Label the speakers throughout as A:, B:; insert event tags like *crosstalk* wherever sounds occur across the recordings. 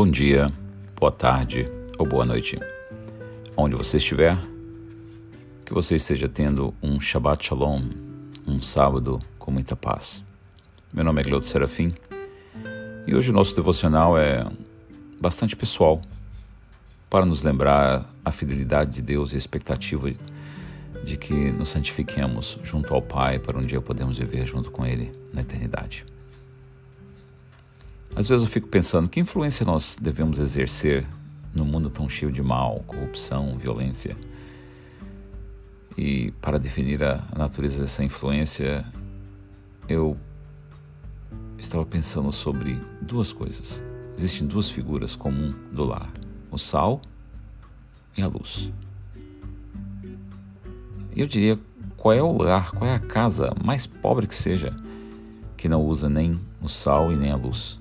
A: Bom dia, boa tarde ou boa noite. Onde você estiver, que você esteja tendo um Shabbat Shalom, um sábado com muita paz. Meu nome é Gleuto Serafim e hoje o nosso devocional é bastante pessoal para nos lembrar a fidelidade de Deus e a expectativa de que nos santifiquemos junto ao Pai para um dia podermos viver junto com Ele na eternidade. Às vezes eu fico pensando que influência nós devemos exercer no mundo tão cheio de mal, corrupção, violência. E para definir a natureza dessa influência, eu estava pensando sobre duas coisas. Existem duas figuras comuns do lar: o sal e a luz. Eu diria qual é o lar, qual é a casa mais pobre que seja, que não usa nem o sal e nem a luz.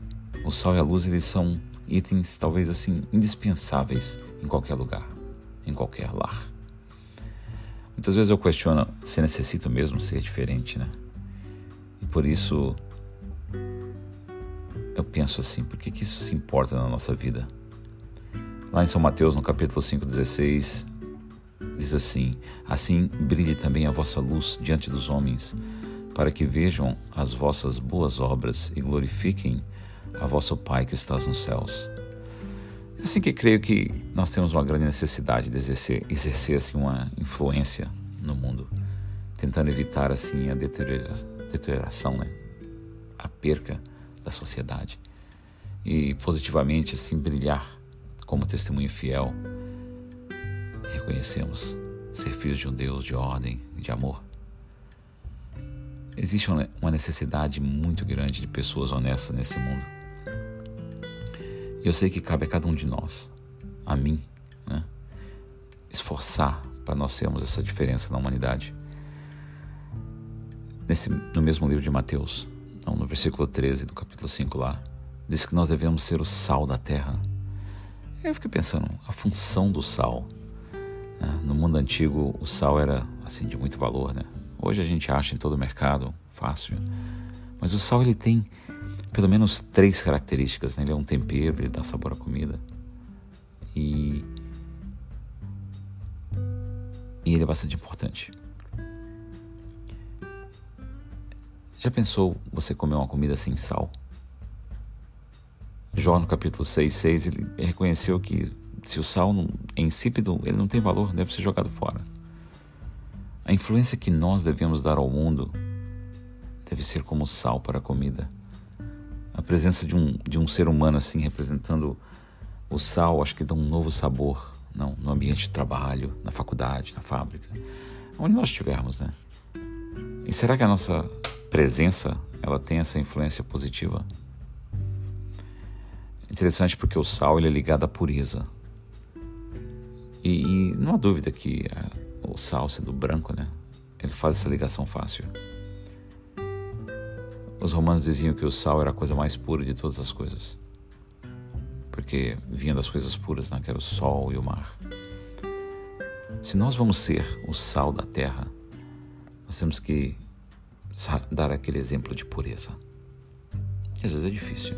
A: O sal e a luz eles são itens talvez assim indispensáveis em qualquer lugar, em qualquer lar. Muitas vezes eu questiono se necessita mesmo ser diferente, né? E por isso eu penso assim, por que, que isso se importa na nossa vida? Lá em São Mateus, no capítulo 5,16, diz assim: Assim brilhe também a vossa luz diante dos homens, para que vejam as vossas boas obras e glorifiquem a vosso Pai que estás nos céus. É assim que creio que nós temos uma grande necessidade de exercer, exercer assim, uma influência no mundo, tentando evitar assim a deterioração, né? a perca da sociedade e positivamente assim brilhar como testemunho fiel. Reconhecemos ser filhos de um Deus de ordem, de amor. Existe uma necessidade muito grande de pessoas honestas nesse mundo eu sei que cabe a cada um de nós, a mim, né, esforçar para nós sermos essa diferença na humanidade. Nesse, no mesmo livro de Mateus, não, no versículo 13 do capítulo 5 lá, diz que nós devemos ser o sal da terra. Eu fiquei pensando, a função do sal. Né? No mundo antigo, o sal era assim de muito valor, né? Hoje a gente acha em todo o mercado, fácil. Mas o sal ele tem pelo menos três características. Né? Ele é um tempero, ele dá sabor à comida. E, e ele é bastante importante. Já pensou você comer uma comida sem sal? Jó, no capítulo 6, 6, ele reconheceu que se o sal não, é insípido, ele não tem valor, deve ser jogado fora. A influência que nós devemos dar ao mundo deve ser como sal para a comida a presença de um, de um ser humano assim representando o sal, acho que dá um novo sabor não, no ambiente de trabalho, na faculdade, na fábrica, onde nós estivermos, né? E será que a nossa presença ela tem essa influência positiva? Interessante porque o sal ele é ligado à pureza. E, e não há dúvida que a, o sal sendo branco, né? Ele faz essa ligação fácil. Os romanos diziam que o sal era a coisa mais pura de todas as coisas, porque vinha das coisas puras, né? que era o sol e o mar. Se nós vamos ser o sal da terra, nós temos que dar aquele exemplo de pureza. Às vezes é difícil.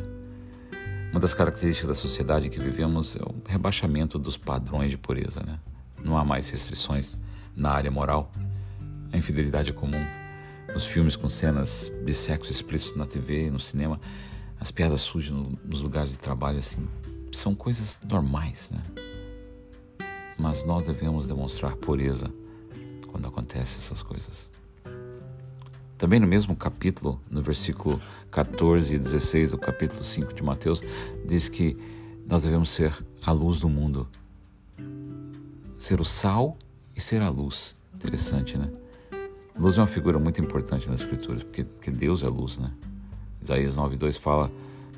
A: Uma das características da sociedade que vivemos é o rebaixamento dos padrões de pureza. Né? Não há mais restrições na área moral. A infidelidade é comum nos filmes com cenas de sexo explícito na TV, no cinema, as piadas sujas no, nos lugares de trabalho, assim, são coisas normais, né? Mas nós devemos demonstrar pureza quando acontecem essas coisas. Também no mesmo capítulo, no versículo 14 e 16 do capítulo 5 de Mateus, diz que nós devemos ser a luz do mundo. Ser o sal e ser a luz. Interessante, né? Luz é uma figura muito importante nas Escrituras, porque, porque Deus é luz, né? Isaías 9,2 fala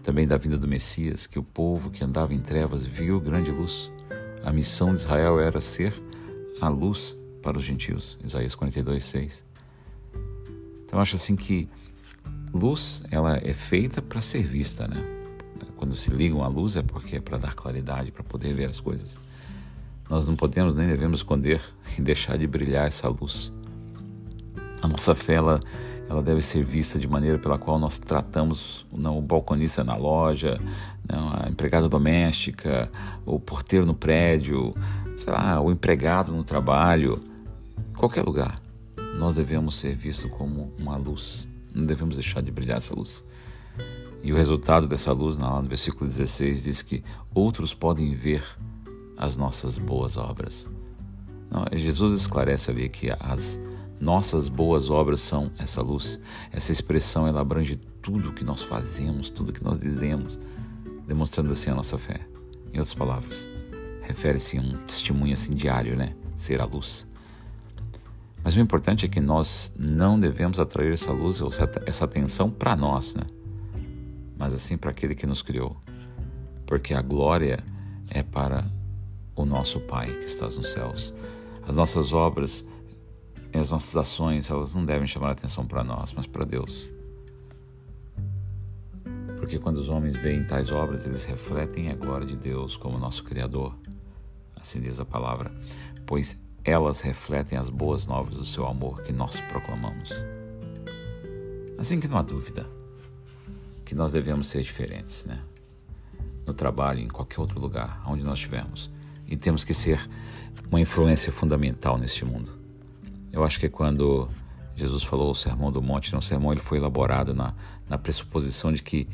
A: também da vinda do Messias, que o povo que andava em trevas viu grande luz. A missão de Israel era ser a luz para os gentios. Isaías 42,6. Então eu acho assim que luz ela é feita para ser vista, né? Quando se ligam à luz é porque é para dar claridade, para poder ver as coisas. Nós não podemos nem devemos esconder e *laughs* deixar de brilhar essa luz A nossa fé ela, ela deve ser vista de maneira pela qual nós tratamos não, o balconista na loja, não, a empregada doméstica, o porteiro no prédio, sei lá, o empregado no trabalho, qualquer lugar. Nós devemos ser vistos como uma luz. Não devemos deixar de brilhar essa luz. E o resultado dessa luz, lá no versículo 16, diz que outros podem ver as nossas boas obras. Não, Jesus esclarece ali que as nossas boas obras são essa luz. Essa expressão ela abrange tudo que nós fazemos, tudo que nós dizemos, demonstrando assim a nossa fé. Em outras palavras, refere-se a um testemunho assim diário, né? Ser a luz. Mas o importante é que nós não devemos atrair essa luz ou essa atenção para nós, né? Mas assim para aquele que nos criou. Porque a glória é para o nosso Pai que está nos céus. As nossas obras as nossas ações, elas não devem chamar atenção para nós, mas para Deus. Porque quando os homens veem tais obras, eles refletem a glória de Deus como nosso Criador. Assim diz a palavra. Pois elas refletem as boas novas do seu amor que nós proclamamos. Assim que não há dúvida que nós devemos ser diferentes, né? No trabalho, em qualquer outro lugar, onde nós estivermos. E temos que ser uma influência fundamental neste mundo. Eu acho que quando Jesus falou o Sermão do Monte, no né? sermão ele foi elaborado na, na pressuposição de que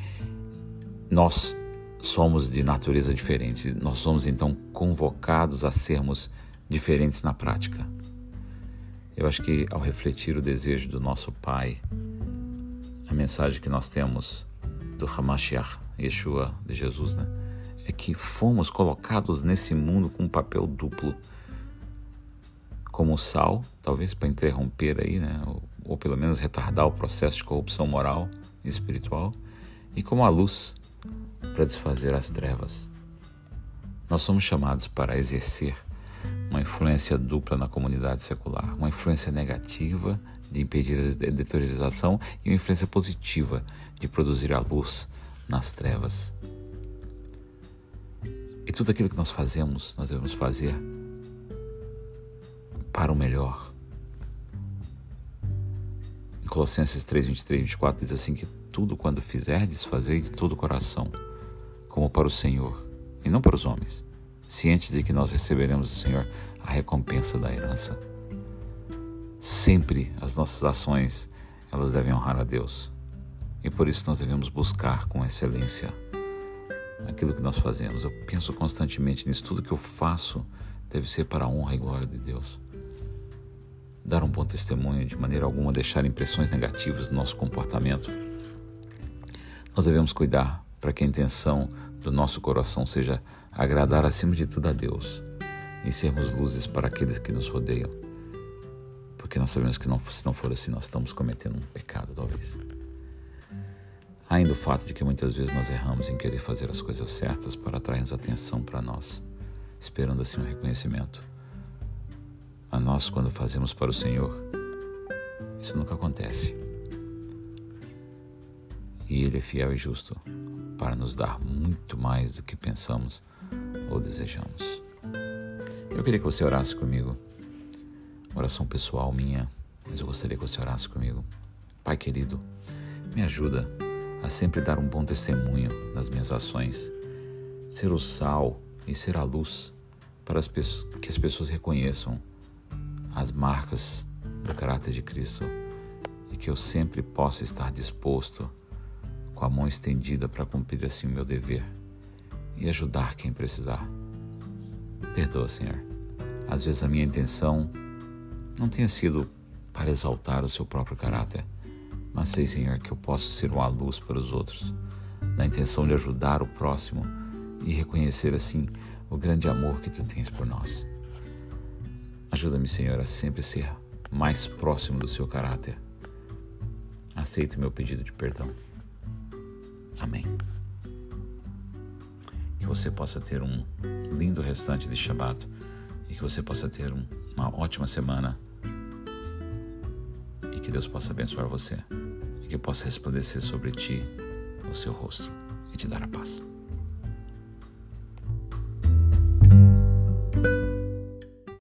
A: nós somos de natureza diferente. Nós somos então convocados a sermos diferentes na prática. Eu acho que ao refletir o desejo do nosso Pai, a mensagem que nós temos do Hamashiach, Yeshua de Jesus, né, é que fomos colocados nesse mundo com um papel duplo como sal, talvez para interromper aí, né, ou, ou pelo menos retardar o processo de corrupção moral e espiritual, e como a luz para desfazer as trevas. Nós somos chamados para exercer uma influência dupla na comunidade secular, uma influência negativa de impedir a deterioração e uma influência positiva de produzir a luz nas trevas. E tudo aquilo que nós fazemos, nós devemos fazer para o melhor. Em Colossenses 3, 23 e 24 diz assim que tudo quando fizerdes, fazei de todo o coração, como para o Senhor, e não para os homens, cientes de que nós receberemos do Senhor a recompensa da herança. Sempre as nossas ações, elas devem honrar a Deus. E por isso nós devemos buscar com excelência aquilo que nós fazemos. Eu penso constantemente nisso, tudo que eu faço deve ser para a honra e glória de Deus dar um bom testemunho, de maneira alguma deixar impressões negativas no nosso comportamento. Nós devemos cuidar para que a intenção do nosso coração seja agradar acima de tudo a Deus e sermos luzes para aqueles que nos rodeiam. Porque nós sabemos que não, se não for assim, nós estamos cometendo um pecado, talvez. Ainda o fato de que muitas vezes nós erramos em querer fazer as coisas certas para atrairmos atenção para nós, esperando assim um reconhecimento a nós quando fazemos para o Senhor. Isso nunca acontece. E Ele é fiel e justo para nos dar muito mais do que pensamos ou desejamos. Eu queria que você orasse comigo, oração pessoal minha, mas eu gostaria que você orasse comigo. Pai querido, me ajuda a sempre dar um bom testemunho nas minhas ações, ser o sal e ser a luz para as que as pessoas reconheçam as marcas do caráter de Cristo e que eu sempre possa estar disposto, com a mão estendida para cumprir assim o meu dever e ajudar quem precisar. Perdoa, Senhor. Às vezes a minha intenção não tenha sido para exaltar o seu próprio caráter, mas sei, Senhor, que eu posso ser uma luz para os outros, na intenção de ajudar o próximo e reconhecer assim o grande amor que tu tens por nós. Ajuda-me, Senhor, a sempre ser mais próximo do seu caráter. Aceite meu pedido de perdão. Amém. Que você possa ter um lindo restante de Shabat e que você possa ter um, uma ótima semana e que Deus possa abençoar você e que possa resplandecer sobre ti o seu rosto e te dar a paz.